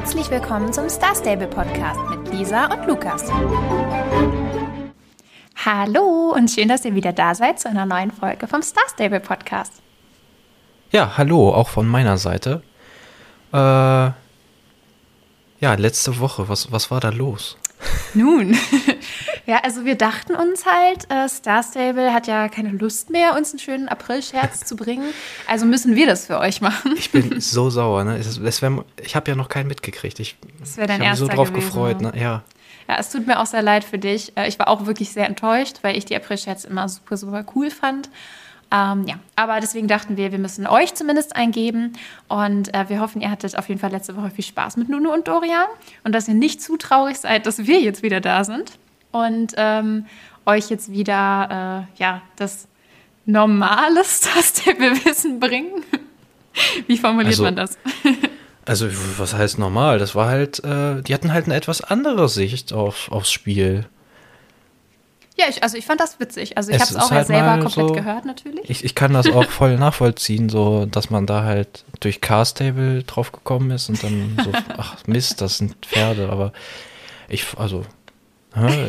Herzlich willkommen zum Star Stable Podcast mit Lisa und Lukas. Hallo und schön, dass ihr wieder da seid zu einer neuen Folge vom Star Stable Podcast. Ja, hallo, auch von meiner Seite. Äh, ja, letzte Woche, was, was war da los? Nun, ja, also wir dachten uns halt, äh, Star Stable hat ja keine Lust mehr, uns einen schönen April-Scherz zu bringen. Also müssen wir das für euch machen. Ich bin so sauer, ne? Es, es wär, ich habe ja noch keinen mitgekriegt. Ich, Das wäre dein ich habe mich so drauf gewesen, gefreut, ne? ne? Ja. Ja, es tut mir auch sehr leid für dich. Äh, Ich war auch wirklich sehr enttäuscht, weil ich die April-Scherz immer super, super cool fand. Ähm, ja, aber deswegen dachten wir, wir müssen euch zumindest eingeben. Und äh, wir hoffen, ihr hattet auf jeden Fall letzte Woche viel Spaß mit Nuno und Dorian und dass ihr nicht zu traurig seid, dass wir jetzt wieder da sind und ähm, euch jetzt wieder äh, ja, das normale Star-Stable-Wissen bringen. Wie formuliert Also- man das? Also, was heißt normal? Das war halt, äh, die hatten halt eine etwas andere Sicht auf, aufs Spiel. Ja, ich, also ich fand das witzig. Also ich habe es auch halt selber komplett so- gehört natürlich. Ich, ich kann das auch voll nachvollziehen, so, dass man da halt durch Castable drauf gekommen ist und dann so, ach Mist, das sind Pferde, aber ich, also?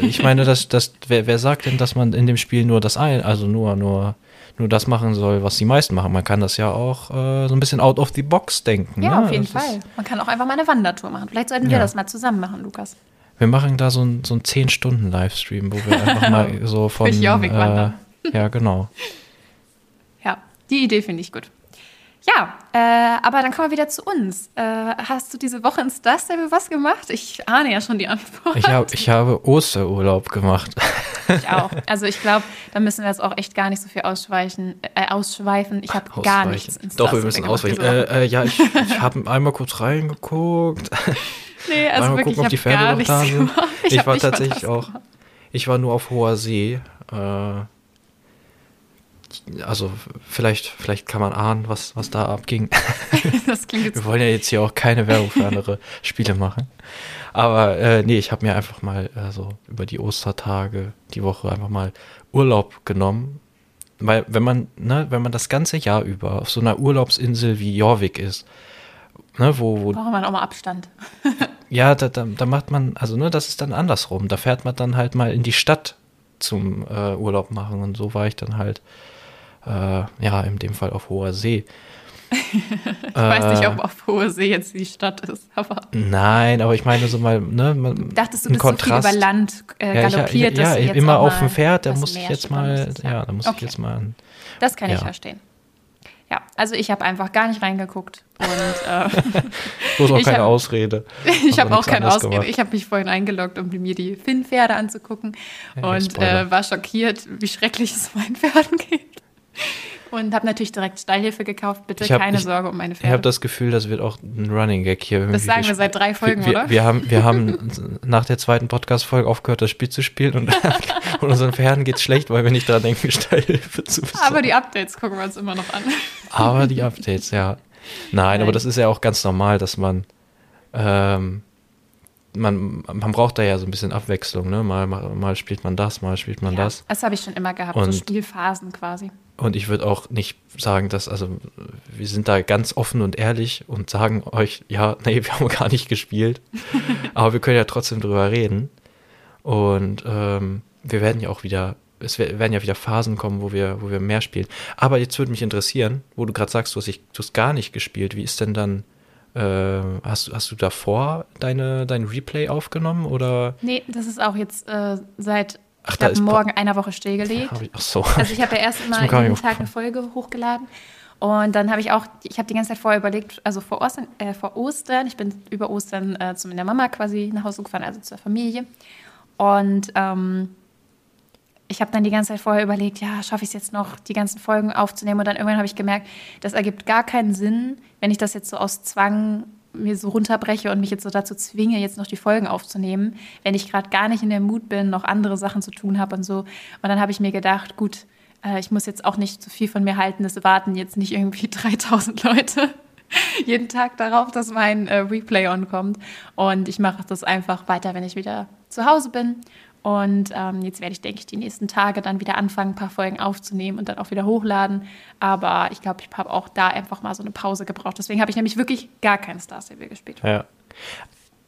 Ich meine, dass, dass, wer, wer sagt denn, dass man in dem Spiel nur das ein, also nur, nur, nur das machen soll, was die meisten machen? Man kann das ja auch äh, so ein bisschen out of the box denken. Ja, ne? auf jeden Das Fall. Man kann auch einfach mal eine Wandertour machen. Vielleicht sollten wir Ja. das mal zusammen machen, Lukas. Wir machen da so ein, so ein 10-Stunden-Livestream, wo wir einfach mal so von. Wandern. äh, ja, genau. Ja, die Idee finde ich gut. Ja, äh, aber dann kommen wir wieder zu uns. Äh, hast du diese Woche in Star Stable was gemacht? Ich ahne ja schon die Antwort. Ich, hab, ich habe Osterurlaub gemacht. Ich auch. Also ich glaube, da müssen wir jetzt auch echt gar nicht so viel ausschweichen, äh, ausschweifen. Ich habe gar nichts in Star Doch, wir müssen ausweichen. Äh, äh, ja, ich, ich habe einmal kurz reingeguckt. nee, also mal wirklich, gucken, ob die ich habe Pferde gar noch da sind. Ich, hab war tatsächlich auch. Ich war nur auf hoher See. Äh, also vielleicht, vielleicht kann man ahnen, was, was da abging. Wir wollen ja jetzt hier auch keine Werbung für andere Spiele machen. Aber äh, nee, ich habe mir einfach mal äh, so über die Ostertage, die Woche einfach mal Urlaub genommen. Weil wenn man, ne, wenn man das ganze Jahr über auf so einer Urlaubsinsel wie Jorvik ist, ne, wo, wo braucht man auch mal Abstand. ja, da, da, da macht man, also ne, das ist dann andersrum. Da fährt man dann halt mal in die Stadt zum äh, Urlaub machen und so war ich dann halt, ja, in dem Fall auf hoher See. Ich weiß nicht, ob auf hoher See jetzt die Stadt ist, aber Nein, aber ich meine so mal, ne, man, dachtest du bist so viel über Land äh, Ja, ich, galoppiert, ja, dass ja, du jetzt immer auch auf dem mal Pferd, da muss ich jetzt mal, ja, da muss Okay. ich jetzt mal. Das kann ich Ja. verstehen. Ja, also ich habe einfach gar nicht reingeguckt und äh, Bloß auch Ich keine hab- Ausrede. ich Hab habe auch keine Ausrede. gemacht. Ich habe mich vorhin eingeloggt, um mir die Finn-Pferde anzugucken Ja, und äh, war schockiert, wie schrecklich es meinen Pferden geht. Und habe natürlich direkt Stallhilfe gekauft. Bitte Ich hab- keine ich- Sorge um meine Ich Pferde. habe das Gefühl, das wird auch ein Running Gag hier. das sagen wir seit drei Folgen, wir, oder? wir haben, wir haben nach der zweiten Podcast-Folge aufgehört, das Spiel zu spielen und, und unseren Pferden geht's schlecht, weil wir nicht daran denken, Steilhilfe zu besorgen. Aber die Updates gucken wir uns immer noch an. Aber die Updates, ja. Nein, aber Nein. das ist ja auch ganz normal, dass man, ähm, man, man braucht da ja so ein bisschen Abwechslung, ne? Mal, mal, mal spielt man das, mal spielt man Ja, das. das habe ich schon immer gehabt, so Und- Spielphasen quasi. Und ich würde auch nicht sagen, dass, also wir sind da ganz offen und ehrlich und sagen euch, ja, nee, wir haben gar nicht gespielt. Aber wir können ja trotzdem drüber reden. Und ähm, wir werden ja auch wieder, es wer- werden ja wieder Phasen kommen, wo wir, wo wir mehr spielen. Aber jetzt würde mich interessieren, wo du gerade sagst, du hast, dich- du hast gar nicht gespielt, wie ist denn dann, hast, du- hast du davor deine, dein Replay aufgenommen oder? Nee, das ist auch jetzt äh, seit Ach, da ist morgen einer Woche stillgelegt. Ich, ach so. Also ich habe ja erst nicht jeden Tag eine. Folge hochgeladen. Und dann habe ich auch, ich habe die ganze Zeit vorher überlegt, also vor Ostern, äh, vor Ostern ich bin über Ostern äh, zu meiner Mama quasi nach Hause gefahren, also zur Familie. Und ähm, ich habe dann die ganze Zeit vorher überlegt, ja, schaffe ich es jetzt noch, die ganzen Folgen aufzunehmen? Und dann irgendwann habe ich gemerkt, das ergibt gar keinen Sinn, wenn ich das jetzt so aus Zwang mir so runterbreche und mich jetzt so dazu zwinge, jetzt noch die Folgen aufzunehmen, wenn ich gerade gar nicht in der Mut bin, noch andere Sachen zu tun habe und so. Und dann habe ich mir gedacht, gut, äh, ich muss jetzt auch nicht zu viel von mir halten, es warten jetzt nicht irgendwie 3000 Leute jeden Tag darauf, dass mein äh, Replay on-kommt. Und ich mache das einfach weiter, wenn ich wieder zu Hause bin. Und ähm, jetzt werde ich, denke ich, die nächsten Tage dann wieder anfangen, ein paar Folgen aufzunehmen und dann auch wieder hochladen. Aber ich glaube, ich habe auch da einfach mal so eine Pause gebraucht. Deswegen habe ich nämlich wirklich gar kein Star Stable gespielt. Ja.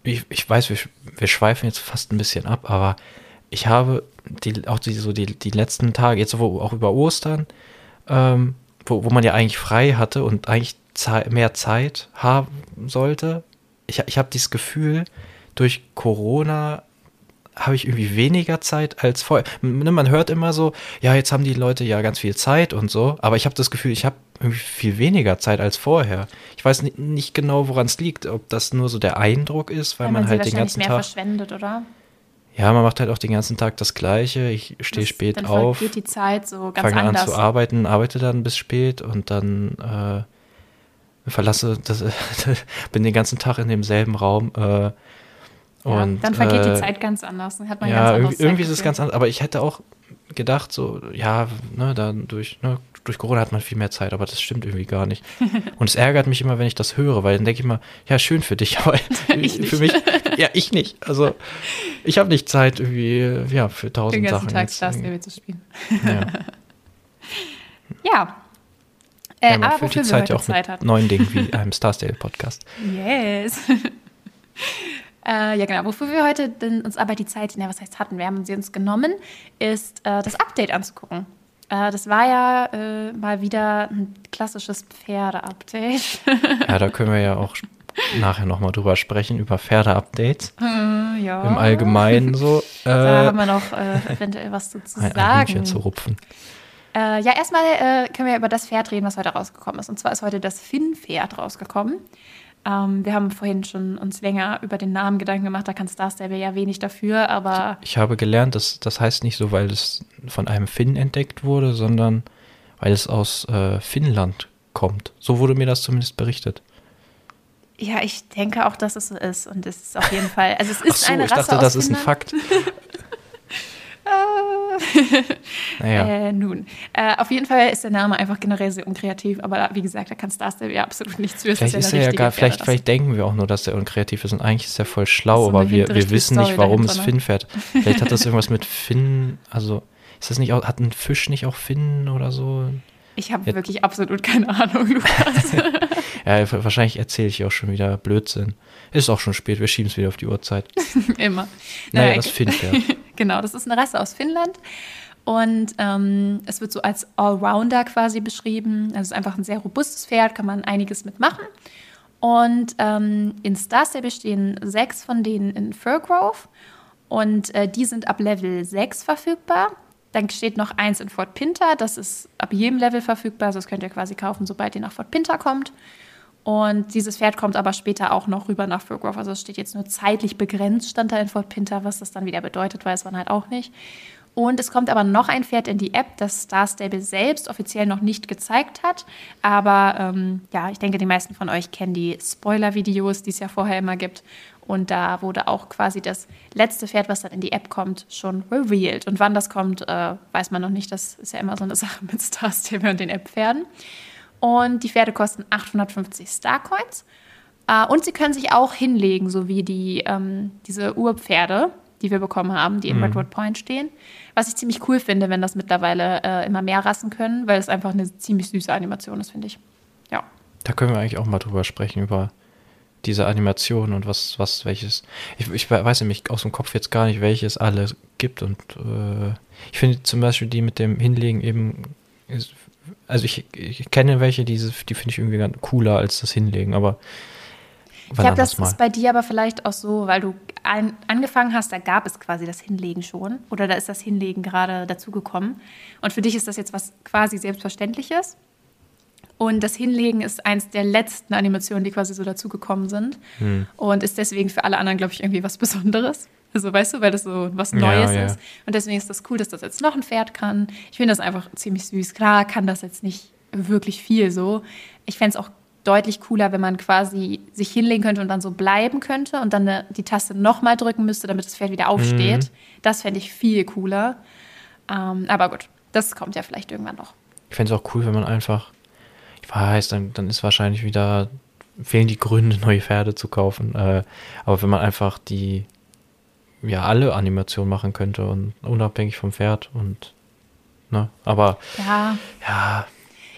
Ich, ich weiß, wir, wir schweifen jetzt fast ein bisschen ab, aber ich habe die, auch die, so die, die letzten Tage, jetzt wo, auch über Ostern, ähm, wo, wo man ja eigentlich frei hatte und eigentlich mehr Zeit haben sollte. Ich, ich habe dieses Gefühl, durch Corona habe ich irgendwie weniger Zeit als vorher. Ne, man hört immer so, ja, jetzt haben die Leute ja ganz viel Zeit und so, aber ich habe das Gefühl, ich habe irgendwie viel weniger Zeit als vorher. Ich weiß nicht, nicht genau, woran es liegt, ob das nur so der Eindruck ist, weil ja, man, man halt den ganzen mehr Tag verschwendet, oder? Ja, man macht halt auch den ganzen Tag das Gleiche. Ich stehe spät dann auf. Dann die Zeit so ganz fange anders. an zu arbeiten, arbeite dann bis spät und dann äh, verlasse das, bin den ganzen Tag in demselben Raum. Äh, und, dann vergeht äh, die Zeit ganz anders. Hat man ja, ganz irgendwie, ist es ganz anders. Aber ich hätte auch gedacht, so, ja, ne, dann durch, ne, durch Corona hat man viel mehr Zeit, aber das stimmt irgendwie gar nicht. Und es ärgert mich immer, wenn ich das höre, weil dann denke ich immer, ja, schön für dich, aber für mich, ja, ich nicht. Also ich habe nicht Zeit, irgendwie, ja, für tausend Sachen. Den ganzen Tag Star Stable zu spielen. Ja. ja. Äh, ja, man aber füllt die Zeit ja auch Zeit mit hat. neuen Dingen wie einem Star Stable Podcast. Yes. Äh, ja, genau. Wofür wir heute denn uns aber die Zeit, na, was heißt hatten, wir haben sie uns genommen, ist äh, das Update anzugucken. Äh, das war ja äh, mal wieder ein klassisches Pferde-Update. ja, da können wir ja auch nachher nochmal drüber sprechen, über Pferde-Updates. Äh, ja. Im Allgemeinen so. da haben wir noch äh, eventuell was zu, zu ein, sagen. Ein zu rupfen. ja, erstmal können wir über das Pferd reden, was heute rausgekommen ist. Und zwar ist heute das Finn-Pferd rausgekommen. Ähm, wir haben vorhin schon uns länger über den Namen Gedanken gemacht, da kann Star Stable ja wenig dafür, aber. Ich habe gelernt, dass das heißt nicht so, weil es von einem Finn entdeckt wurde, sondern weil es aus äh, Finnland kommt. So wurde mir das zumindest berichtet. Ja, ich denke auch, dass es so ist. Und es ist auf jeden Fall. Also es ist Ach so, eine Rasse ich dachte, das ist ein Fakt. naja. Äh, nun, äh, auf jeden Fall ist der Name einfach generell sehr unkreativ, aber wie gesagt, da kann Star Stable ja absolut nichts für. Vielleicht ist, er ja gar, vielleicht, vielleicht denken wir auch nur, dass er unkreativ ist und eigentlich ist er voll schlau, so aber wir, wir wissen nicht, warum es Finn fährt. Vielleicht hat das irgendwas mit Finn, also ist das nicht auch, hat ein Fisch nicht auch Finn oder so? Ich habe ja. wirklich absolut keine Ahnung, Lukas. ja, wahrscheinlich erzähle ich auch schon wieder Blödsinn. Ist auch schon spät, wir schieben es wieder auf die Uhrzeit. Immer. Naja, naja das Finnpferd. Genau, das ist eine Rasse aus Finnland. Und ähm, es wird so als Allrounder quasi beschrieben. Also es ist einfach ein sehr robustes Pferd, kann man einiges mitmachen. Und ähm, in Star Stable stehen sechs von denen in Furgrove. Und äh, die sind ab Level 6 verfügbar. Dann steht noch eins in Fort Pinter. Das ist ab jedem Level verfügbar. Also das könnt ihr quasi kaufen, sobald ihr nach Fort Pinter kommt. Und dieses Pferd kommt aber später auch noch rüber nach Furgrove. Also es steht jetzt nur zeitlich begrenzt, stand da in Fort Pinter. Was das dann wieder bedeutet, weiß man halt auch nicht. Und es kommt aber noch ein Pferd in die App, das Star Stable selbst offiziell noch nicht gezeigt hat. Aber ähm, ja, ich denke, die meisten von euch kennen die Spoiler-Videos, die es ja vorher immer gibt. Und da wurde auch quasi das letzte Pferd, was dann in die App kommt, schon revealed. Und wann das kommt, äh, weiß man noch nicht. Das ist ja immer so eine Sache mit Star Stable und den App-Pferden. Und die Pferde kosten 850 Starcoins. Äh, und sie können sich auch hinlegen, so wie die, ähm, diese Urpferde die wir bekommen haben, die in mhm. Redwood Point stehen. Was ich ziemlich cool finde, wenn das mittlerweile äh, immer mehr Rassen können, weil es einfach eine ziemlich süße Animation ist, finde ich. Ja. Da können wir eigentlich auch mal drüber sprechen, über diese Animation und was, was, welches. Ich, ich weiß nämlich aus dem Kopf jetzt gar nicht, welches alle gibt. Und äh, ich finde zum Beispiel die mit dem Hinlegen eben. Ist, also ich, ich kenne welche, die, die finde ich irgendwie ganz cooler als das Hinlegen, aber ich glaube, das mal. ist bei dir aber vielleicht auch so, weil du an, angefangen hast, da gab es quasi das Hinlegen schon oder da ist das Hinlegen gerade dazugekommen. Und für dich ist das jetzt was quasi Selbstverständliches. Und das Hinlegen ist eins der letzten Animationen, die quasi so dazugekommen sind. Hm. Und ist deswegen für alle anderen, glaube ich, irgendwie was Besonderes. Also weißt du, weil das so was Neues ja, ja. ist. Und deswegen ist das cool, dass das jetzt noch ein Pferd kann. Ich finde das einfach ziemlich süß. Klar kann das jetzt nicht wirklich viel so. Ich fände es auch deutlich cooler, wenn man quasi sich hinlegen könnte und dann so bleiben könnte und dann eine, die Taste nochmal drücken müsste, damit das Pferd wieder aufsteht. Mhm. Das fände ich viel cooler. Ähm, aber gut, das kommt ja vielleicht irgendwann noch. Ich fände es auch cool, wenn man einfach, ich weiß, dann, dann ist wahrscheinlich wieder, fehlen die Gründe, neue Pferde zu kaufen. Äh, aber wenn man einfach die, ja, alle Animationen machen könnte und unabhängig vom Pferd und, ne, aber, ja. ja.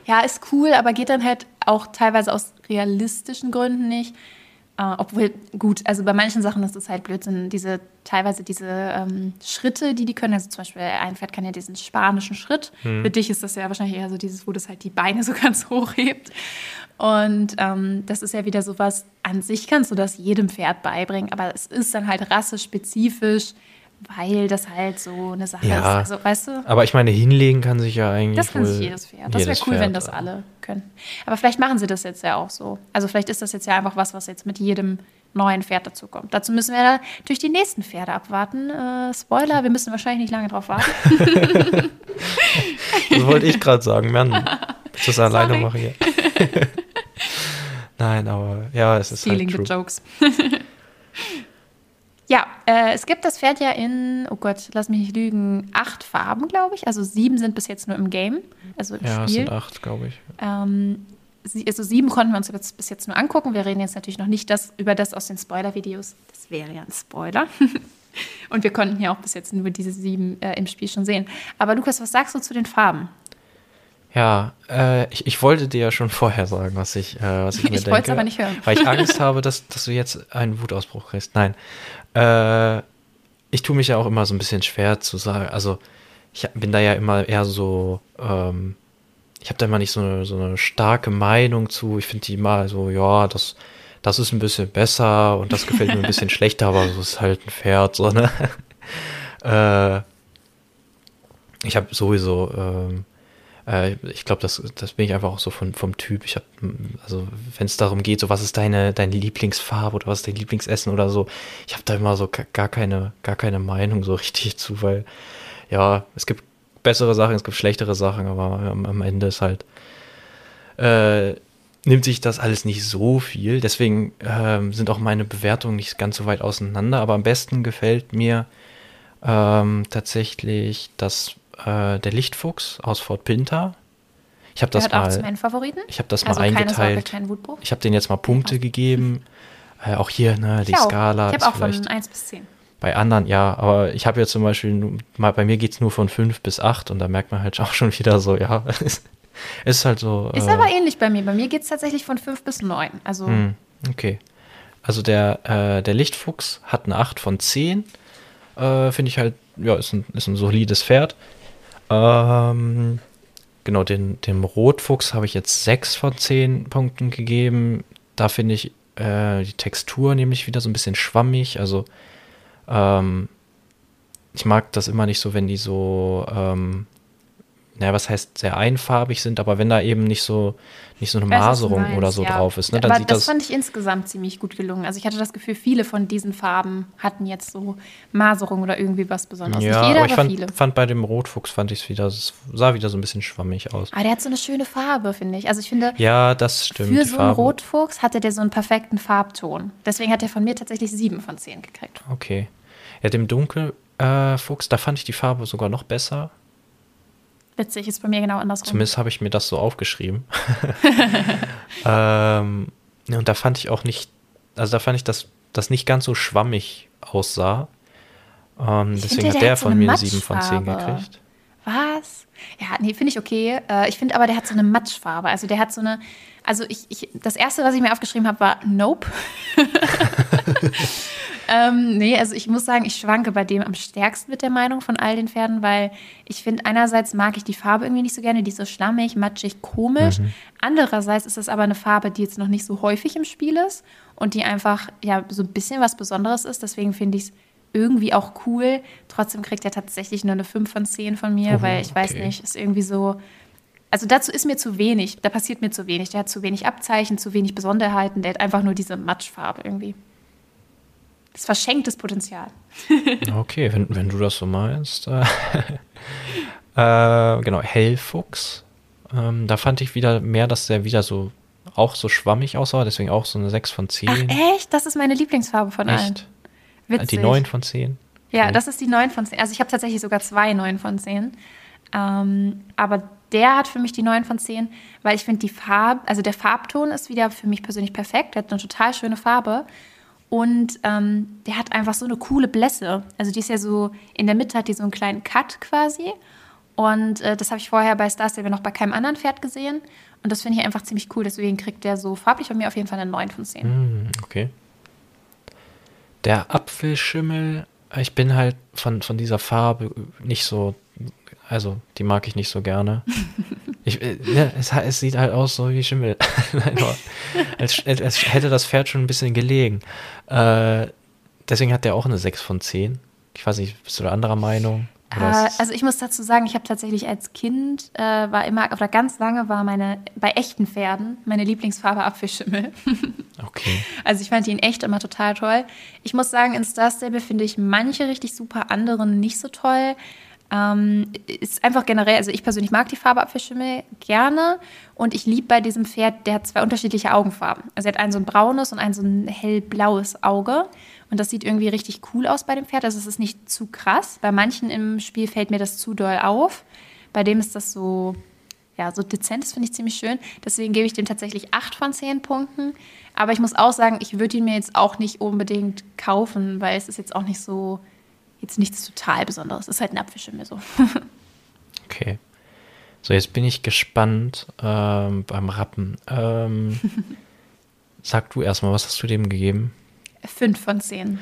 Ja, ist cool, aber geht dann halt auch teilweise aus realistischen Gründen nicht. Äh, obwohl, gut, also bei manchen Sachen ist es halt Blödsinn, diese, teilweise diese ähm, Schritte, die die können, also zum Beispiel ein Pferd kann ja diesen spanischen Schritt. Hm. Für dich ist das ja wahrscheinlich eher so dieses, wo das halt die Beine so ganz hoch hebt. Und ähm, das ist ja wieder sowas, an sich kannst du das jedem Pferd beibringen, aber es ist dann halt rassespezifisch weil das halt so eine Sache ja, ist. Also, weißt du? Aber ich meine, hinlegen kann sich ja eigentlich. Das kann sich jedes Pferd. Das wäre cool, Pferd, wenn das alle können. Aber vielleicht machen sie das jetzt ja auch so. Also vielleicht ist das jetzt ja einfach was, was jetzt mit jedem neuen Pferd dazukommt. Dazu müssen wir durch die nächsten Pferde abwarten. Äh, Spoiler, wir müssen wahrscheinlich nicht lange drauf warten. das wollte ich gerade sagen. Mann, ich das alleine mache hier. Nein, aber ja, es ist Stealing halt true. the jokes. Ja, äh, es gibt das Pferd ja in, oh Gott, lass mich nicht lügen, acht Farben, glaube ich. Also sieben sind bis jetzt nur im Game, also im ja, Spiel. Es sind acht, glaube ich. Ähm, also sieben konnten wir uns jetzt bis jetzt nur angucken. Wir reden jetzt natürlich noch nicht das, über das aus den Spoiler-Videos. Das wäre ja ein Spoiler. Und wir konnten ja auch bis jetzt nur diese sieben äh, im Spiel schon sehen. Aber Lukas, was sagst du zu den Farben? Ja, äh, ich, ich, wollte dir ja schon vorher sagen, was ich, äh, was ich mir ich denke. Ich wollte es aber nicht hören. Weil ich Angst habe, dass, dass du jetzt einen Wutausbruch kriegst. Nein. Äh, ich tue mich ja auch immer so ein bisschen schwer zu sagen. Also, ich bin da ja immer eher so, ähm, ich habe da immer nicht so eine, so eine starke Meinung zu. Ich finde die immer so, ja, das, das ist ein bisschen besser und das gefällt mir ein bisschen schlechter, aber so ist halt ein Pferd, so, ne? äh, ich habe sowieso, ähm, äh, ich glaube, das, das bin ich einfach auch so von, vom Typ. Ich habe, also wenn es darum geht, so was ist deine, deine Lieblingsfarbe oder was ist dein Lieblingsessen oder so, ich habe da immer so gar keine, gar keine Meinung so richtig zu, weil ja, es gibt bessere Sachen, es gibt schlechtere Sachen, aber am, am Ende ist halt, äh, nimmt sich das alles nicht so viel. Deswegen ähm, sind auch meine Bewertungen nicht ganz so weit auseinander. Aber am besten gefällt mir ähm, tatsächlich das äh, der Lichtfuchs aus Fort Pinter. Ich habe das mal. Auch Favoriten? Ich habe das also mal eingeteilt. Ich habe den jetzt mal Punkte gegeben. Äh, auch hier, ne, die ich Skala. Ich habe auch von 1 bis 10. Bei anderen, ja, aber ich habe ja zum Beispiel, mal, bei mir geht es nur von 5 bis 8 und da merkt man halt auch schon wieder so, ja, es ist halt so. Ist äh, aber ähnlich bei mir. Bei mir geht es tatsächlich von 5 bis 9. Also. Mh, hm, okay. Also der, äh, der Lichtfuchs hat eine 8 von 10. Äh, Finde ich halt, ja, ist ein, ist ein solides Pferd. Ähm, genau, den, dem Rotfuchs habe ich jetzt 6 von 10 Punkten gegeben. Da finde ich äh, die Textur nämlich wieder so ein bisschen schwammig. Also, ähm, ich mag das immer nicht so, wenn die so ähm, naja, was heißt sehr einfarbig sind, aber wenn da eben nicht so, nicht so eine Maserung meinst, oder so ja. drauf ist, ne, dann aber sieht das, das fand ich insgesamt ziemlich gut gelungen. Also ich hatte das Gefühl, viele von diesen Farben hatten jetzt so Maserung oder irgendwie was Besonderes. Ja, nicht jeder, aber ich aber fand, viele. fand bei dem Rotfuchs fand ich es wieder, es sah wieder so ein bisschen schwammig aus. Aber der hat so eine schöne Farbe, finde ich. Also ich finde, ja, das stimmt. Für so einen Rotfuchs hatte der so einen perfekten Farbton. Deswegen hat er von mir tatsächlich sieben von zehn gekriegt. Okay. Ja, dem Dunkelfuchs, äh, da fand ich die Farbe sogar noch besser. Witzig, ist bei mir genau andersrum. Zumindest habe ich mir das so aufgeschrieben. ähm, und da fand ich auch nicht, also da fand ich, dass das nicht ganz so schwammig aussah. Ähm, deswegen finde, hat der, hat so von mir 7 von 10 gekriegt. Was? Ja, nee, finde ich okay. Äh, ich finde aber, der hat so eine Matschfarbe. Also der hat so eine, also ich, ich das erste, was ich mir aufgeschrieben habe, war Nope. ähm, nee, also ich muss sagen, ich schwanke bei dem am stärksten mit der Meinung von all den Pferden, weil ich finde, einerseits mag ich die Farbe irgendwie nicht so gerne, die ist so schlammig, matschig, komisch. Mhm. Andererseits ist es aber eine Farbe, die jetzt noch nicht so häufig im Spiel ist und die einfach ja so ein bisschen was Besonderes ist. Deswegen finde ich es irgendwie auch cool. Trotzdem kriegt er tatsächlich nur eine 5 von 10 von mir, oh, weil ich okay. weiß nicht, ist irgendwie so. Also dazu ist mir zu wenig, da passiert mir zu wenig. Der hat zu wenig Abzeichen, zu wenig Besonderheiten, der hat einfach nur diese Matschfarbe irgendwie. Das ist verschenktes Potenzial. okay, wenn, wenn du das so meinst. Äh, äh, genau, Hellfuchs. Ähm, da fand ich wieder mehr, dass der wieder so auch so schwammig aussah, deswegen auch so eine 6 von 10. Ach, echt? Das ist meine Lieblingsfarbe von echt? allen. Witzig. Die 9 von 10? Ja, das ist die 9 von 10. Also ich habe tatsächlich sogar zwei 9 von 10. Ähm, aber der hat für mich die 9 von 10, weil ich finde die Farbe, also der Farbton ist wieder für mich persönlich perfekt. Der hat eine total schöne Farbe. Und ähm, der hat einfach so eine coole Blässe. Also die ist ja so, in der Mitte hat die so einen kleinen Cut quasi. Und äh, das habe ich vorher bei Star Stable noch bei keinem anderen Pferd gesehen. Und das finde ich einfach ziemlich cool. Deswegen kriegt der so farblich von mir auf jeden Fall eine 9 von 10. Mm, okay. Der Apfelschimmel, ich bin halt von, von dieser Farbe nicht so, also die mag ich nicht so gerne. Ich, äh, ne, es, es, sieht halt aus so wie Schimmel. als, als, hätte das Pferd schon ein bisschen gelegen. Äh, deswegen hat der auch eine 6 von 10. Ich weiß nicht, bist du da anderer Meinung? Äh, also ich muss dazu sagen, ich habe tatsächlich als Kind äh, war immer oder ganz lange war meine bei echten Pferden meine Lieblingsfarbe Apfelschimmel. okay. Also ich fand ihn echt immer total toll. Ich muss sagen, in Star Stable finde ich manche richtig super, andere nicht so toll. Ähm, ist einfach generell, also ich persönlich mag die Farbe Apfelschimmel gerne und ich liebe bei diesem Pferd, der hat zwei unterschiedliche Augenfarben. Also er hat ein so ein braunes und ein so ein hellblaues Auge und das sieht irgendwie richtig cool aus bei dem Pferd. Also es ist nicht zu krass. Bei manchen im Spiel fällt mir das zu doll auf. Bei dem ist das so, ja, so dezent, das finde ich ziemlich schön. Deswegen gebe ich dem tatsächlich 8 von 10 Punkten. Aber ich muss auch sagen, ich würde ihn mir jetzt auch nicht unbedingt kaufen, weil es ist jetzt auch nicht so jetzt nichts total Besonderes. Ist halt ein Apfelschimmel so. okay. So, jetzt bin ich gespannt ähm, beim Rappen. Ähm, sag du erstmal, was hast du dem gegeben? Fünf von zehn.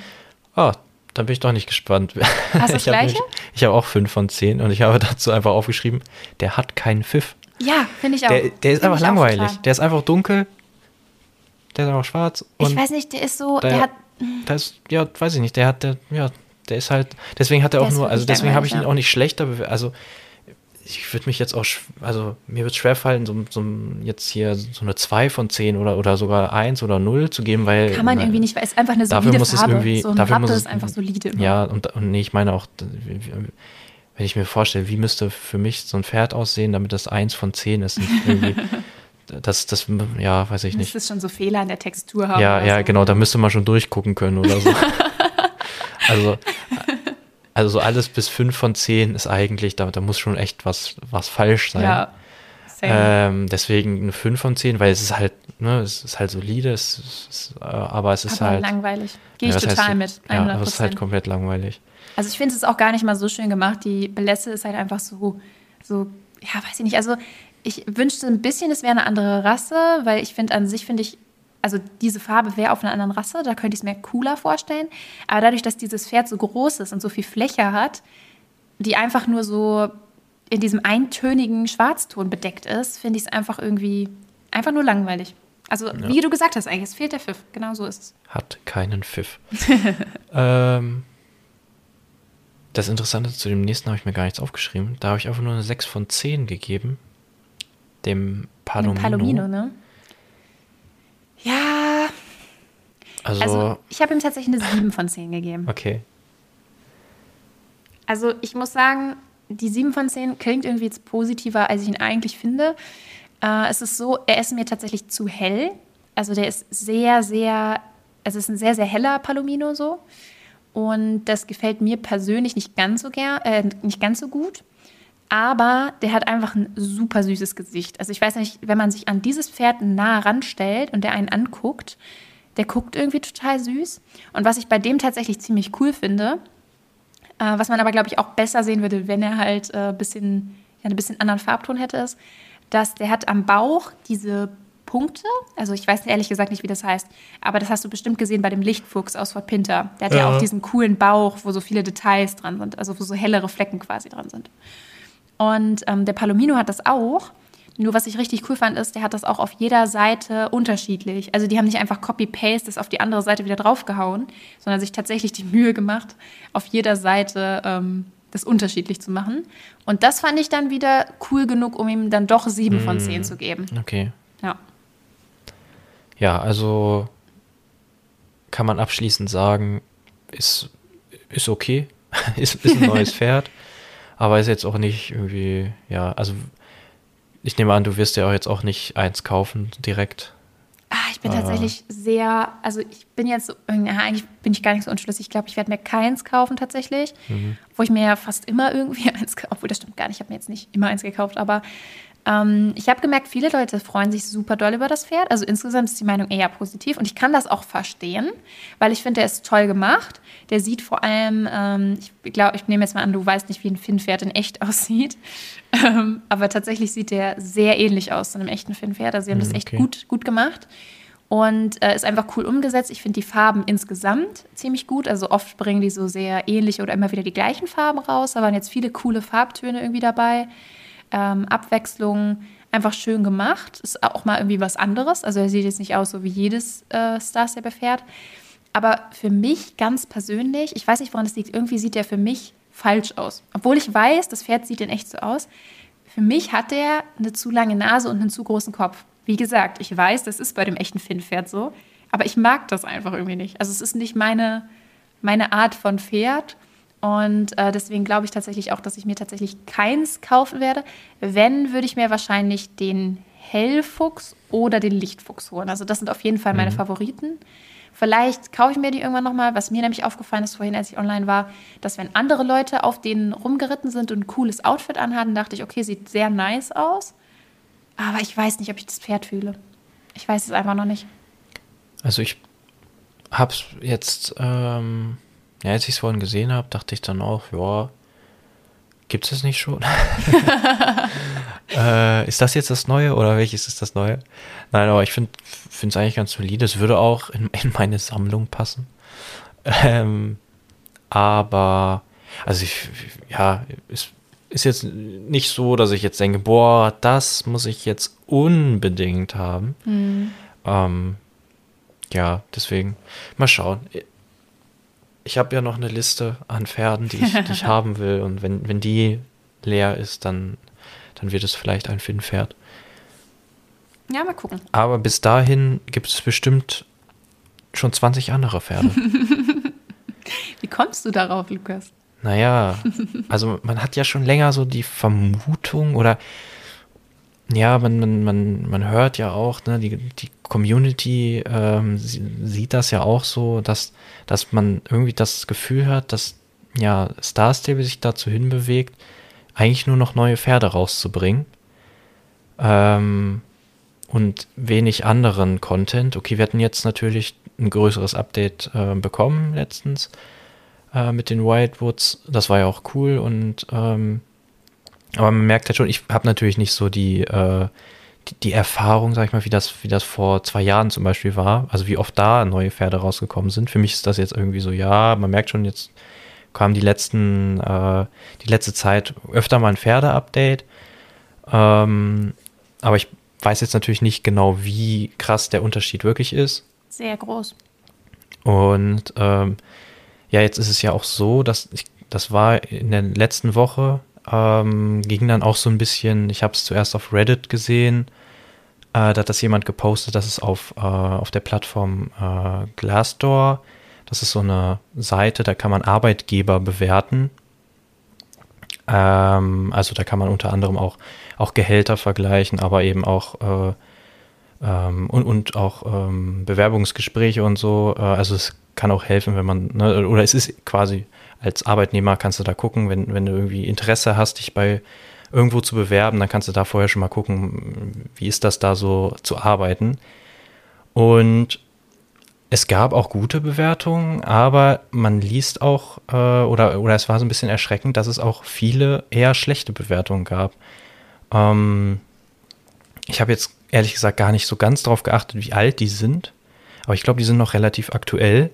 Oh, dann bin ich doch nicht gespannt. Hast du das ich gleiche? Hab ich habe auch fünf von zehn und ich habe dazu einfach aufgeschrieben, der hat keinen Pfiff. Ja, finde ich auch. Der, der ist Find einfach langweilig. Der ist einfach dunkel. Der ist einfach schwarz. ich weiß nicht, der ist so, der, der hat. Der ist, ja, weiß ich nicht, der hat, der, ja, der ist halt, deswegen hat er auch nur, also deswegen habe ich ihn ja. auch nicht schlechter bewertet. Also ich würde mich jetzt auch, also mir wird es schwerfallen, so, so jetzt hier so eine 2 von 10 oder, oder sogar 1 oder 0 zu geben, weil. Kann man irgendwie nicht, weil es einfach eine solide dafür muss Farbe. Es irgendwie, so ein dafür muss ist einfach solide. Immer. Ja, und, und nee, ich meine auch, wenn ich mir vorstelle, wie müsste für mich so ein Pferd aussehen, damit das 1 von 10 ist. das, das, ja, weiß ich nicht. Das ist schon so Fehler in der Textur haben. Ja, ja, so. genau, da müsste man schon durchgucken können oder so. Also, also so alles bis 5 von 10 ist eigentlich, da, da muss schon echt was, was falsch sein. Ja. Ähm, deswegen eine 5 von 10, weil es ist halt, ne, es ist halt solide, es ist, äh, aber es ist aber halt. langweilig. Gehe ich ja, total heißt, mit. 100%. Ja, aber es ist halt komplett langweilig. Also ich finde es auch gar nicht mal so schön gemacht. Die Belässe ist halt einfach so, so, ja, weiß ich nicht. Also ich wünschte ein bisschen, es wäre eine andere Rasse, weil ich finde, an sich finde ich also diese Farbe wäre auf einer anderen Rasse, da könnte ich es mir cooler vorstellen. Aber dadurch, dass dieses Pferd so groß ist und so viel Fläche hat, die einfach nur so in diesem eintönigen Schwarzton bedeckt ist, finde ich es einfach irgendwie einfach nur langweilig. Also, ja. wie du gesagt hast, eigentlich, es fehlt der Pfiff. Genau so ist es. Hat keinen Pfiff. ähm, das Interessante zu dem nächsten habe ich mir gar nichts aufgeschrieben. Da habe ich einfach nur eine 6 von 10 gegeben. Dem Palomino. Palomino, ne? Ja. Also, also ich habe ihm tatsächlich eine 7 von 10 gegeben. Okay. Also ich muss sagen, die 7 von 10 klingt irgendwie jetzt positiver, als ich ihn eigentlich finde. Äh, es ist so, er ist mir tatsächlich zu hell. Also der ist sehr, sehr, es ist ein sehr, sehr heller Palomino so. Und das gefällt mir persönlich nicht ganz so gern, äh, nicht ganz so gut aber der hat einfach ein super süßes Gesicht. Also ich weiß nicht, wenn man sich an dieses Pferd nah ranstellt und der einen anguckt, der guckt irgendwie total süß. Und was ich bei dem tatsächlich ziemlich cool finde, äh, was man aber, glaube ich, auch besser sehen würde, wenn er halt äh, bisschen, ja, ein bisschen anderen Farbton hätte, ist, dass der hat am Bauch diese Punkte. Also ich weiß ehrlich gesagt nicht, wie das heißt, aber das hast du bestimmt gesehen bei dem Lichtfuchs aus Fort Pinter. Der hat ja, ja auch diesen coolen Bauch, wo so viele Details dran sind, also wo so hellere Flecken quasi dran sind. Und ähm, der Palomino hat das auch. Nur was ich richtig cool fand, ist, der hat das auch auf jeder Seite unterschiedlich. Also die haben nicht einfach Copy-Paste das auf die andere Seite wieder draufgehauen, sondern sich tatsächlich die Mühe gemacht, auf jeder Seite ähm, das unterschiedlich zu machen. Und das fand ich dann wieder cool genug, um ihm dann doch sieben mm, von zehn zu geben. Okay. Ja. Ja, also kann man abschließend sagen, ist, ist okay. ist, ist ein neues Pferd. Aber ist jetzt auch nicht irgendwie, ja, also ich nehme an, du wirst ja auch jetzt auch nicht eins kaufen direkt. Ah, ich bin äh, tatsächlich sehr, also ich bin jetzt, ja, eigentlich bin ich gar nicht so unschlüssig. Ich glaube, ich werde mir keins kaufen tatsächlich, mhm. wo ich mir ja fast immer irgendwie eins kaufe. Obwohl, das stimmt gar nicht, ich habe mir jetzt nicht immer eins gekauft, aber ähm, ich habe gemerkt, viele Leute freuen sich super doll über das Pferd. Also insgesamt ist die Meinung eher positiv und ich kann das auch verstehen, weil ich finde, der ist toll gemacht. Der sieht vor allem, ähm, ich glaube, ich nehme jetzt mal an, du weißt nicht, wie ein Finnpferd in echt aussieht, ähm, aber tatsächlich sieht der sehr ähnlich aus zu einem echten Finnpferd. Also sie haben das mhm, echt gut, gut gemacht. und äh, ist einfach cool umgesetzt. Ich finde die Farben insgesamt ziemlich gut. Also oft bringen die so sehr ähnliche oder immer wieder die gleichen Farben raus. Da waren jetzt viele coole Farbtöne irgendwie dabei. Ähm, Abwechslung, einfach schön gemacht. Ist auch mal irgendwie was anderes. Also er sieht jetzt nicht aus so wie jedes äh, Star Stable Pferd. Aber für mich ganz persönlich, ich weiß nicht, woran das liegt, irgendwie sieht er für mich falsch aus. Obwohl ich weiß, das Pferd sieht in echt so aus. Für mich hat er eine zu lange Nase und einen zu großen Kopf. Wie gesagt, ich weiß, das ist bei dem echten Finn-Pferd so, aber ich mag das einfach irgendwie nicht. Also es ist nicht meine, meine Art von Pferd. Und äh, deswegen glaube ich tatsächlich auch, dass ich mir tatsächlich keins kaufen werde. Wenn, würde ich mir wahrscheinlich den Hellfuchs oder den Lichtfuchs holen. Also das sind auf jeden Fall meine mhm. Favoriten. Vielleicht kaufe ich mir die irgendwann nochmal. Was mir nämlich aufgefallen ist vorhin, als ich online war, dass wenn andere Leute auf denen rumgeritten sind und ein cooles Outfit anhatten, dachte ich, okay, sieht sehr nice aus. Aber ich weiß nicht, ob ich das Pferd fühle. Ich weiß es einfach noch nicht. Also ich habe es jetzt, ähm, ja, als ich es vorhin gesehen habe, dachte ich dann auch, ja, gibt es das nicht schon? äh, ist das jetzt das Neue oder welches ist das Neue? Nein, aber ich finde es eigentlich ganz solide. Es würde auch in, in meine Sammlung passen. Ähm, aber, also ich, ja, ist ist jetzt nicht so, dass ich jetzt denke, boah, das muss ich jetzt unbedingt haben. Mhm. Ähm, ja, deswegen mal schauen. Ich habe ja noch eine Liste an Pferden, die ich, die ich haben will. Und wenn, wenn die leer ist, dann, dann wird es vielleicht ein Finn-Pferd. Ja, mal gucken. Aber bis dahin gibt es bestimmt schon 20 andere Pferde. Wie kommst du darauf, Lukas? Naja, also man hat ja schon länger so die Vermutung oder ja, man, man, man, man hört ja auch, ne, die, die Community ähm, sieht das ja auch so, dass, dass man irgendwie das Gefühl hat, dass ja, Star Stable sich dazu hinbewegt, eigentlich nur noch neue Pferde rauszubringen. Ähm, und wenig anderen Content. Okay, wir hatten jetzt natürlich ein größeres Update äh, bekommen letztens äh, mit den Wildwoods. Das war ja auch cool und ähm, aber man merkt halt schon, ich habe natürlich nicht so die, äh, die, die, Erfahrung, sag ich mal, wie das, wie das vor zwei Jahren zum Beispiel war. Also wie oft da neue Pferde rausgekommen sind. Für mich ist das jetzt irgendwie so, ja, man merkt schon, jetzt kam die letzten, äh, die letzte Zeit öfter mal ein Pferde-Update. Ähm, aber ich weiß jetzt natürlich nicht genau, wie krass der Unterschied wirklich ist. Sehr groß. Und ähm, ja, jetzt ist es ja auch so, dass ich, das war in der letzten Woche, ähm, ging dann auch so ein bisschen, ich habe es zuerst auf Reddit gesehen, äh, da hat das jemand gepostet, dass es auf, äh, auf der Plattform äh, Glassdoor, das ist so eine Seite, da kann man Arbeitgeber bewerten. Ähm, also da kann man unter anderem auch, auch Gehälter vergleichen, aber eben auch äh, ähm, und, und auch ähm, Bewerbungsgespräche und so. Äh, also es kann auch helfen, wenn man, ne, oder es ist quasi als Arbeitnehmer kannst du da gucken, wenn, wenn du irgendwie Interesse hast, dich bei irgendwo zu bewerben, dann kannst du da vorher schon mal gucken, wie ist das da so zu arbeiten. Und es gab auch gute Bewertungen, aber man liest auch, äh, oder, oder es war so ein bisschen erschreckend, dass es auch viele eher schlechte Bewertungen gab. Ähm, ich habe jetzt ehrlich gesagt gar nicht so ganz drauf geachtet, wie alt die sind, aber ich glaube, die sind noch relativ aktuell.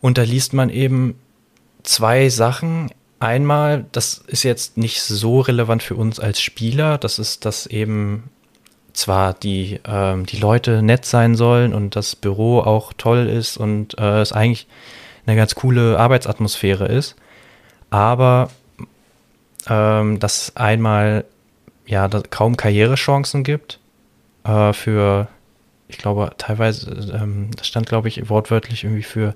Und da liest man eben zwei Sachen. Einmal, das ist jetzt nicht so relevant für uns als Spieler, das ist, dass eben zwar die, ähm, die Leute nett sein sollen und das Büro auch toll ist und äh, es eigentlich eine ganz coole Arbeitsatmosphäre ist, aber ähm, dass einmal ja kaum Karrierechancen gibt äh, für, ich glaube teilweise, ähm, das stand glaube ich wortwörtlich irgendwie für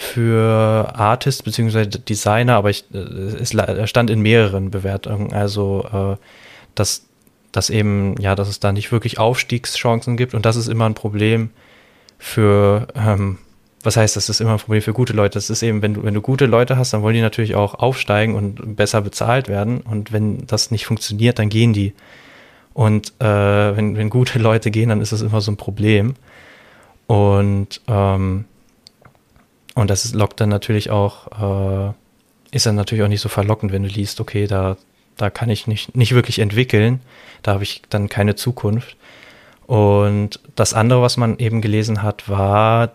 für Artist bzw. Designer, aber ich, äh, es stand in mehreren Bewertungen. Also, äh, dass, dass eben, ja, dass es da nicht wirklich Aufstiegschancen gibt und das ist immer ein Problem für, ähm, was heißt, das ist immer ein Problem für gute Leute. Das ist eben, wenn du, wenn du gute Leute hast, dann wollen die natürlich auch aufsteigen und besser bezahlt werden. Und wenn das nicht funktioniert, dann gehen die. Und äh, wenn, wenn gute Leute gehen, dann ist das immer so ein Problem. Und ähm, und das lockt dann natürlich auch, äh, ist dann natürlich auch nicht so verlockend, wenn du liest, okay, da, da kann ich nicht, nicht wirklich entwickeln, da habe ich dann keine Zukunft. Und das andere, was man eben gelesen hat, war,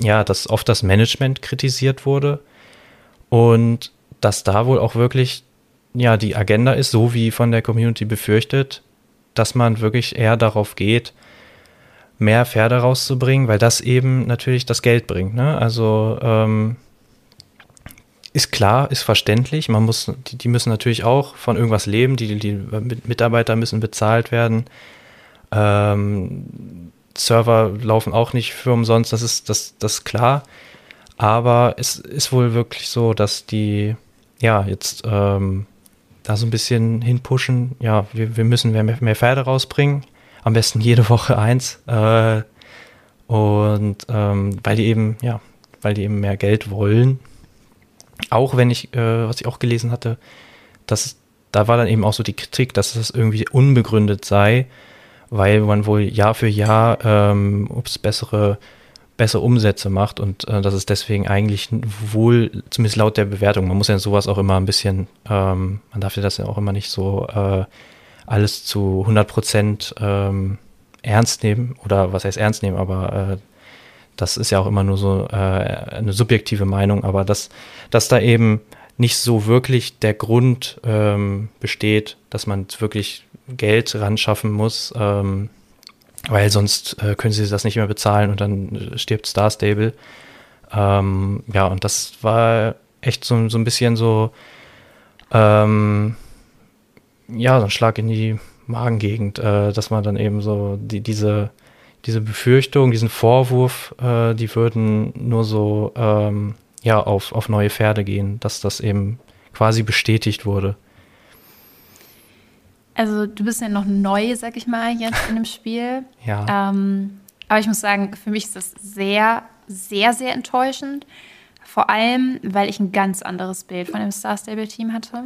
ja, dass oft das Management kritisiert wurde und dass da wohl auch wirklich, ja, die Agenda ist, so wie von der Community befürchtet, dass man wirklich eher darauf geht, mehr Pferde rauszubringen, weil das eben natürlich das Geld bringt. Ne? Also ähm, ist klar, ist verständlich. Man muss, die, die, müssen natürlich auch von irgendwas leben. Die, die Mitarbeiter müssen bezahlt werden. Ähm, Server laufen auch nicht für umsonst. Das ist das, das ist klar. Aber es ist wohl wirklich so, dass die ja jetzt ähm, da so ein bisschen hinpushen. Ja, wir, wir müssen mehr, mehr Pferde rausbringen. Am besten jede Woche eins. Äh, und ähm, weil die eben, ja, weil die eben mehr Geld wollen auch wenn ich, äh, was ich auch gelesen hatte, dass da war dann eben auch so die Kritik, dass es irgendwie unbegründet sei, weil man wohl Jahr für Jahr ähm, ups, bessere, bessere Umsätze macht und äh, dass es deswegen eigentlich wohl, zumindest laut der Bewertung, man muss ja sowas auch immer ein bisschen, ähm, man darf ja das ja auch immer nicht so äh, alles zu 100 Prozent ähm, ernst nehmen oder was heißt ernst nehmen, aber äh, das ist ja auch immer nur so äh, eine subjektive Meinung, aber dass, dass da eben nicht so wirklich der Grund ähm, besteht, dass man wirklich Geld ran schaffen muss, ähm, weil sonst äh, können sie das nicht mehr bezahlen und dann stirbt Star Stable. Ähm, ja, und das war echt so, so ein bisschen so, ähm, ja, so ein Schlag in die Magengegend, äh, dass man dann eben so die, diese diese Befürchtung, diesen Vorwurf, äh, die würden nur so ähm, ja, auf, auf neue Pferde gehen, dass das eben quasi bestätigt wurde. Also du bist ja noch neu, sag ich mal, jetzt in dem Spiel. ja. Ähm, aber ich muss sagen, für mich ist das sehr, sehr, sehr enttäuschend. Vor allem, weil ich ein ganz anderes Bild von dem Star Stable Team hatte.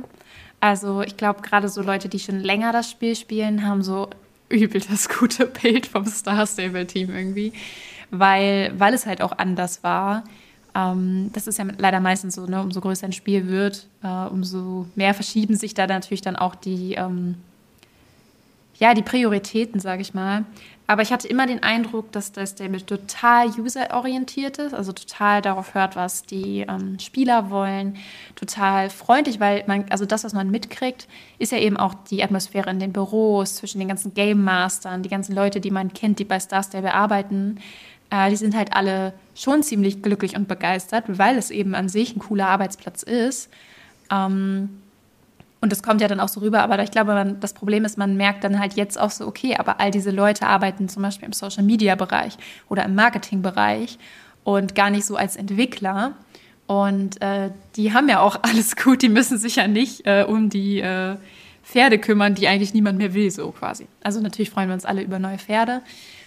Also ich glaube, gerade so Leute, die schon länger das Spiel spielen, haben so übel das gute Bild vom Star Stable Team irgendwie, weil, weil es halt auch anders war. Ähm, das ist ja leider meistens so, ne? umso größer ein Spiel wird, äh, umso mehr verschieben sich da natürlich dann auch die, ähm, ja, die Prioritäten, sage ich mal. Aber ich hatte immer den Eindruck, dass das Stable total userorientiert ist, also total darauf hört, was die ähm, Spieler wollen, total freundlich, weil man, also das, was man mitkriegt, ist ja eben auch die Atmosphäre in den Büros, zwischen den ganzen Game Mastern, die ganzen Leute, die man kennt, die bei Star Stable arbeiten. Äh, die sind halt alle schon ziemlich glücklich und begeistert, weil es eben an sich ein cooler Arbeitsplatz ist. Ähm, und das kommt ja dann auch so rüber, aber ich glaube, man, das Problem ist, man merkt dann halt jetzt auch so, okay, aber all diese Leute arbeiten zum Beispiel im Social-Media-Bereich oder im Marketing-Bereich und gar nicht so als Entwickler. Und äh, die haben ja auch alles gut, die müssen sich ja nicht äh, um die äh, Pferde kümmern, die eigentlich niemand mehr will, so quasi. Also natürlich freuen wir uns alle über neue Pferde.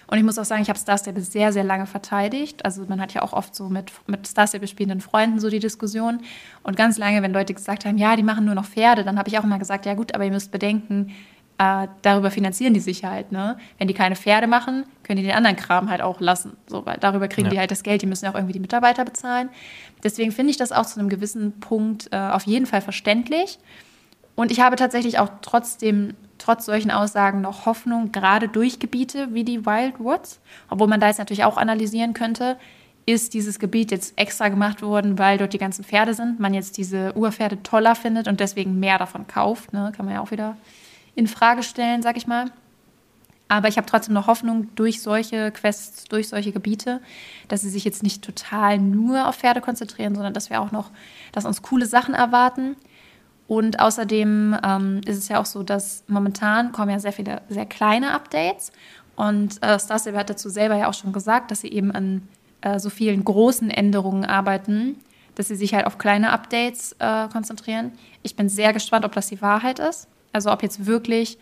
Und ich muss auch sagen, ich habe Star Stable sehr, sehr lange verteidigt. Also man hat ja auch oft so mit, mit Star Stable spielenden Freunden so die Diskussion. Und ganz lange, wenn Leute gesagt haben, ja, die machen nur noch Pferde, dann habe ich auch immer gesagt, ja gut, aber ihr müsst bedenken, äh, darüber finanzieren die sich halt. Ne? Wenn die keine Pferde machen, können die den anderen Kram halt auch lassen. So, weil darüber kriegen ja. die halt das Geld, die müssen ja auch irgendwie die Mitarbeiter bezahlen. Deswegen finde ich das auch zu einem gewissen Punkt äh, auf jeden Fall verständlich. Und ich habe tatsächlich auch trotzdem trotz solchen Aussagen noch Hoffnung, gerade durch Gebiete wie die Wild Woods, obwohl man da jetzt natürlich auch analysieren könnte, ist dieses Gebiet jetzt extra gemacht worden, weil dort die ganzen Pferde sind, man jetzt diese Urpferde toller findet und deswegen mehr davon kauft. Ne? Kann man ja auch wieder in Frage stellen, sag ich mal. Aber ich habe trotzdem noch Hoffnung durch solche Quests, durch solche Gebiete, dass sie sich jetzt nicht total nur auf Pferde konzentrieren, sondern dass wir auch noch, dass uns coole Sachen erwarten. Und außerdem ähm, ist es ja auch so, dass momentan kommen ja sehr viele sehr kleine Updates. Und äh, Starstable hat dazu selber ja auch schon gesagt, dass sie eben an äh, so vielen großen Änderungen arbeiten, dass sie sich halt auf kleine Updates äh, konzentrieren. Ich bin sehr gespannt, ob das die Wahrheit ist. Also ob jetzt wirklich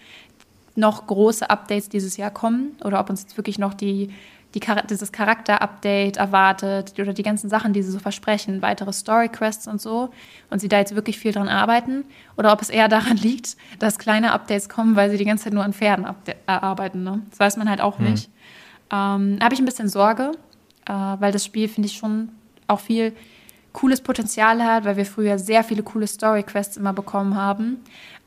noch große Updates dieses Jahr kommen oder ob uns jetzt wirklich noch die die, dieses Charakter-Update erwartet oder die ganzen Sachen, die sie so versprechen, weitere Story-Quests und so und sie da jetzt wirklich viel dran arbeiten oder ob es eher daran liegt, dass kleine Updates kommen, weil sie die ganze Zeit nur an Pferden äh, arbeiten. Ne? Das weiß man halt auch hm. nicht. Ähm, Habe ich ein bisschen Sorge, äh, weil das Spiel, finde ich, schon auch viel cooles Potenzial hat, weil wir früher sehr viele coole Story-Quests immer bekommen haben.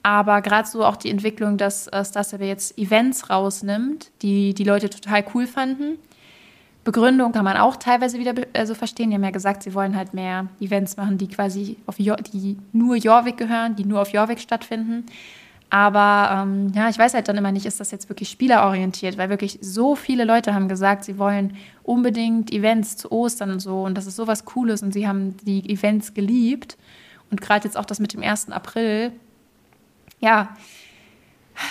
Aber gerade so auch die Entwicklung, dass äh, Star Stable jetzt Events rausnimmt, die die Leute total cool fanden. Begründung kann man auch teilweise wieder also verstehen. Die haben ja gesagt, sie wollen halt mehr Events machen, die quasi auf jo die nur Jorvik gehören, die nur auf Jorvik stattfinden. Aber ähm, ja, ich weiß halt dann immer nicht, ist das jetzt wirklich spielerorientiert, weil wirklich so viele Leute haben gesagt, sie wollen unbedingt Events zu Ostern und so und das ist sowas Cooles und sie haben die Events geliebt. Und gerade jetzt auch das mit dem 1. April, ja,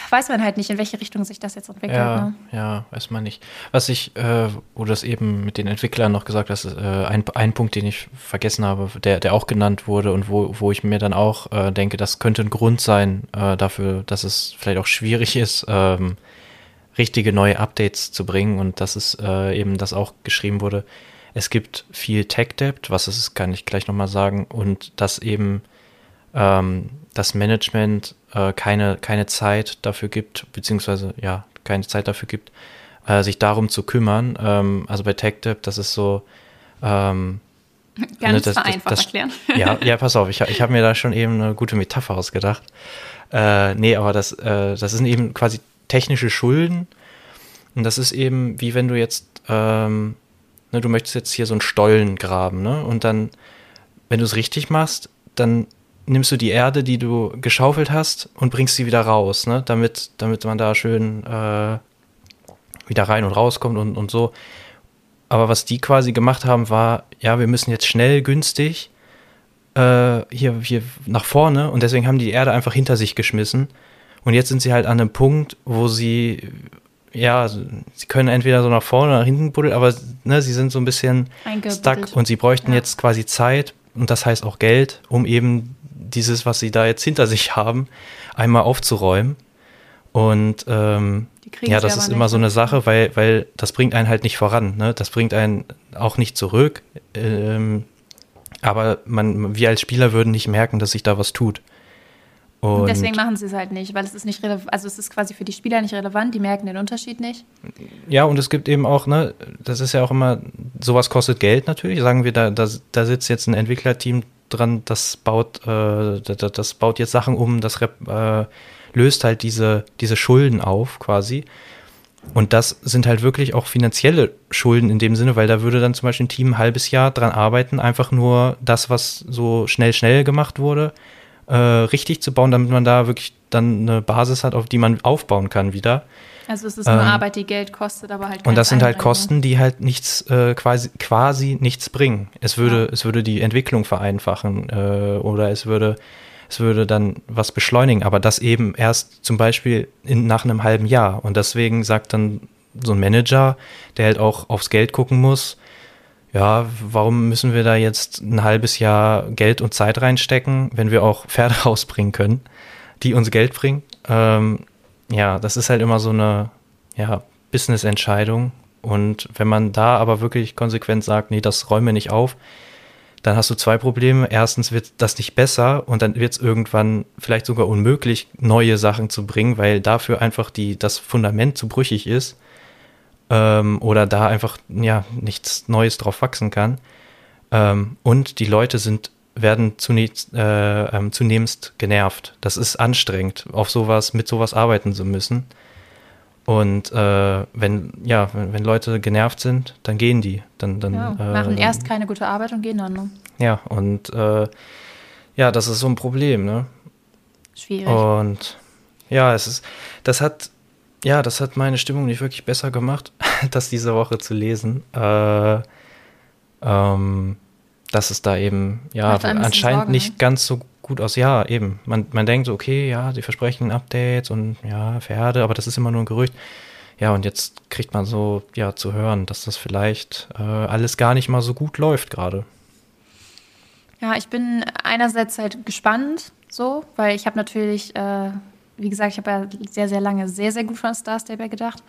weiß man halt nicht, in welche Richtung sich das jetzt entwickelt. Ja, ne? ja weiß man nicht. Was ich, äh, wo du das eben mit den Entwicklern noch gesagt hast, äh, ein, ein Punkt, den ich vergessen habe, der, der auch genannt wurde und wo, wo ich mir dann auch äh, denke, das könnte ein Grund sein äh, dafür, dass es vielleicht auch schwierig ist, ähm, richtige neue Updates zu bringen und dass es äh, eben das auch geschrieben wurde. Es gibt viel Tech-Debt, was es ist, kann ich gleich nochmal sagen, und dass eben ähm, das Management äh, keine, keine Zeit dafür gibt, beziehungsweise ja, keine Zeit dafür gibt, äh, sich darum zu kümmern. Ähm, also bei TechDev, das ist so. Ähm, Ganz ne, das, vereinfacht das, erklären. Ja, ja, pass auf, ich, ich habe mir da schon eben eine gute Metapher ausgedacht. Äh, nee, aber das, äh, das sind eben quasi technische Schulden. Und das ist eben, wie wenn du jetzt, ähm, ne, du möchtest jetzt hier so einen Stollen graben, ne? Und dann, wenn du es richtig machst, dann nimmst du die Erde, die du geschaufelt hast und bringst sie wieder raus, ne? damit, damit man da schön äh, wieder rein und rauskommt und, und so. Aber was die quasi gemacht haben, war, ja, wir müssen jetzt schnell, günstig äh, hier, hier nach vorne und deswegen haben die die Erde einfach hinter sich geschmissen. Und jetzt sind sie halt an einem Punkt, wo sie, ja, sie können entweder so nach vorne oder nach hinten buddeln, aber ne, sie sind so ein bisschen stuck und sie bräuchten ja. jetzt quasi Zeit und das heißt auch Geld, um eben dieses, was sie da jetzt hinter sich haben, einmal aufzuräumen. Und ähm, ja, das ist immer nicht. so eine Sache, weil, weil das bringt einen halt nicht voran. Ne? Das bringt einen auch nicht zurück. Ähm, aber man, wir als Spieler würden nicht merken, dass sich da was tut. Und, und deswegen machen sie es halt nicht, weil es ist nicht also es ist quasi für die Spieler nicht relevant, die merken den Unterschied nicht. Ja, und es gibt eben auch, ne, das ist ja auch immer, sowas kostet Geld natürlich. Sagen wir, da, da, da sitzt jetzt ein Entwicklerteam dran, das baut, äh, das, das, baut jetzt Sachen um, das äh, löst halt diese, diese Schulden auf quasi. Und das sind halt wirklich auch finanzielle Schulden in dem Sinne, weil da würde dann zum Beispiel ein Team ein halbes Jahr dran arbeiten, einfach nur das, was so schnell, schnell gemacht wurde, äh, richtig zu bauen, damit man da wirklich dann eine Basis hat, auf die man aufbauen kann wieder. Also es ist nur ähm, Arbeit, die Geld kostet, aber halt Und das sind halt Kosten, die halt nichts äh, quasi quasi nichts bringen. Es würde ja. es würde die Entwicklung vereinfachen äh, oder es würde es würde dann was beschleunigen, aber das eben erst zum Beispiel in, nach einem halben Jahr. Und deswegen sagt dann so ein Manager, der halt auch aufs Geld gucken muss, ja, warum müssen wir da jetzt ein halbes Jahr Geld und Zeit reinstecken, wenn wir auch Pferde rausbringen können, die uns Geld bringen? Ähm, ja, das ist halt immer so eine ja, Business-Entscheidung. Und wenn man da aber wirklich konsequent sagt, nee, das räume nicht auf, dann hast du zwei Probleme. Erstens wird das nicht besser und dann wird es irgendwann vielleicht sogar unmöglich, neue Sachen zu bringen, weil dafür einfach die, das Fundament zu brüchig ist ähm, oder da einfach ja nichts Neues drauf wachsen kann. Ähm, und die Leute sind werden zunächst, äh, ähm, zunehmend genervt. Das ist anstrengend, auf sowas, mit sowas arbeiten zu müssen. Und äh, wenn, ja, wenn, wenn, Leute genervt sind, dann gehen die. Dann, dann, ja, äh, machen erst keine gute Arbeit und gehen dann. Ne? Ja, und äh, ja, das ist so ein Problem, ne? Schwierig. Und ja, es ist, das hat, ja, das hat meine Stimmung nicht wirklich besser gemacht, das diese Woche zu lesen. Äh, ähm, dass es da eben, ja, anscheinend Sorgen, nicht ne? ganz so gut aus. Ja, eben. Man, man denkt so, okay, ja, sie versprechen Updates und ja, Pferde, aber das ist immer nur ein Gerücht. Ja, und jetzt kriegt man so, ja, zu hören, dass das vielleicht äh, alles gar nicht mal so gut läuft gerade. Ja, ich bin einerseits halt gespannt, so, weil ich habe natürlich, äh, wie gesagt, ich habe ja sehr, sehr lange sehr, sehr gut von Star Stable gedacht.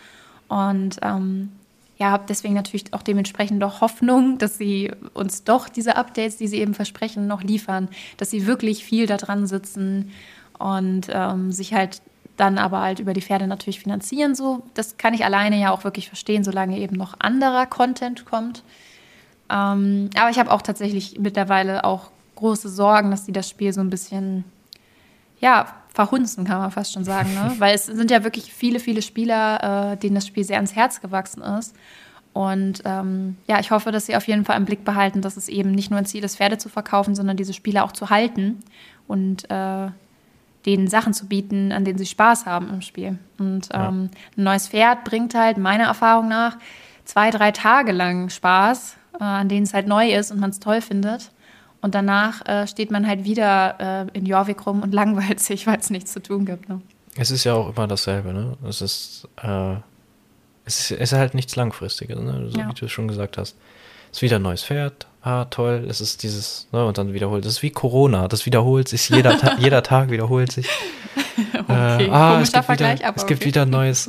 Und ähm, ja, habe deswegen natürlich auch dementsprechend doch Hoffnung, dass sie uns doch diese Updates, die sie eben versprechen, noch liefern, dass sie wirklich viel da dran sitzen und ähm, sich halt dann aber halt über die Pferde natürlich finanzieren. So, das kann ich alleine ja auch wirklich verstehen, solange eben noch anderer Content kommt. Ähm, aber ich habe auch tatsächlich mittlerweile auch große Sorgen, dass die das Spiel so ein bisschen, ja, verhunzen, kann man fast schon sagen. Ne? Weil es sind ja wirklich viele, viele Spieler, äh, denen das Spiel sehr ans Herz gewachsen ist. Und ähm, ja, ich hoffe, dass sie auf jeden Fall im Blick behalten, dass es eben nicht nur ein Ziel ist, Pferde zu verkaufen, sondern diese Spieler auch zu halten und äh, denen Sachen zu bieten, an denen sie Spaß haben im Spiel. Und ähm, ein neues Pferd bringt halt meiner Erfahrung nach zwei, drei Tage lang Spaß, äh, an denen es halt neu ist und man es toll findet. Und danach äh, steht man halt wieder äh, in Jorvik rum und langweilt sich, weil es nichts zu tun gibt. Ne? Es ist ja auch immer dasselbe, ne? Es ist, äh, es ist, es ist halt nichts Langfristiges, ne? So Ja. wie du schon gesagt hast. Es ist wieder ein neues Pferd, ah, toll, es ist dieses, ne, und dann wiederholt. Es ist wie Corona, das wiederholt sich, jeder, Ta jeder Tag wiederholt sich. Okay, Äh, ah, es komischer gibt Vergleich, wieder, aber es gibt okay. wieder ein neues.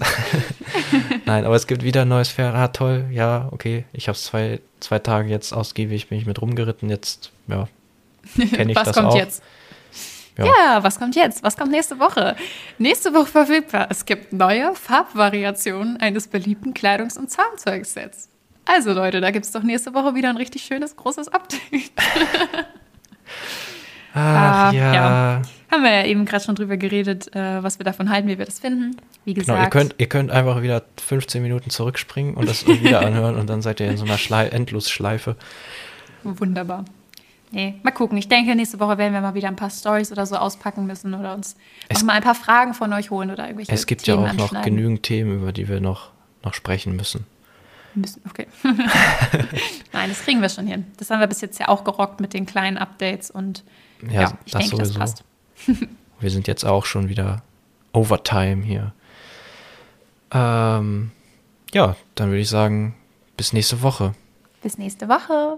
Nein, aber es gibt wieder ein neues Pferd. Ah, toll, ja, okay. Ich habe zwei, zwei Tage jetzt ausgiebig, bin ich mit rumgeritten. Jetzt, ja, kenne ich was das kommt auch. jetzt? Ja. Ja. was kommt jetzt? Was kommt nächste Woche? Nächste Woche verfügbar. Es gibt neue Farbvariationen eines beliebten Kleidungs- und Zahnzeugsets. Also Leute, da gibt es doch nächste Woche wieder ein richtig schönes, großes Update. Ach Ah, ja. ja. Haben wir ja eben gerade schon drüber geredet, äh, was wir davon halten, wie wir das finden. Wie gesagt, Genau, ihr könnt, ihr könnt einfach wieder 15 Minuten zurückspringen und das wieder anhören und dann seid ihr in so einer Schlei Endlosschleife. wunderbar. Nee, mal gucken. Ich denke, nächste Woche werden wir mal wieder ein paar Stories oder so auspacken müssen oder uns Es- auch mal ein paar Fragen von euch holen oder irgendwelche Es gibt Themen ja auch noch anschneiden. genügend Themen, über die wir noch, noch sprechen müssen. Müssen, okay. Nein, das kriegen wir schon hin. Das haben wir bis jetzt ja auch gerockt mit den kleinen Updates und Ja, ja, ich das denke, das sowieso. passt. Wir sind jetzt auch schon wieder Overtime hier. Ähm, ja, dann würde ich sagen, bis nächste Woche. Bis nächste Woche.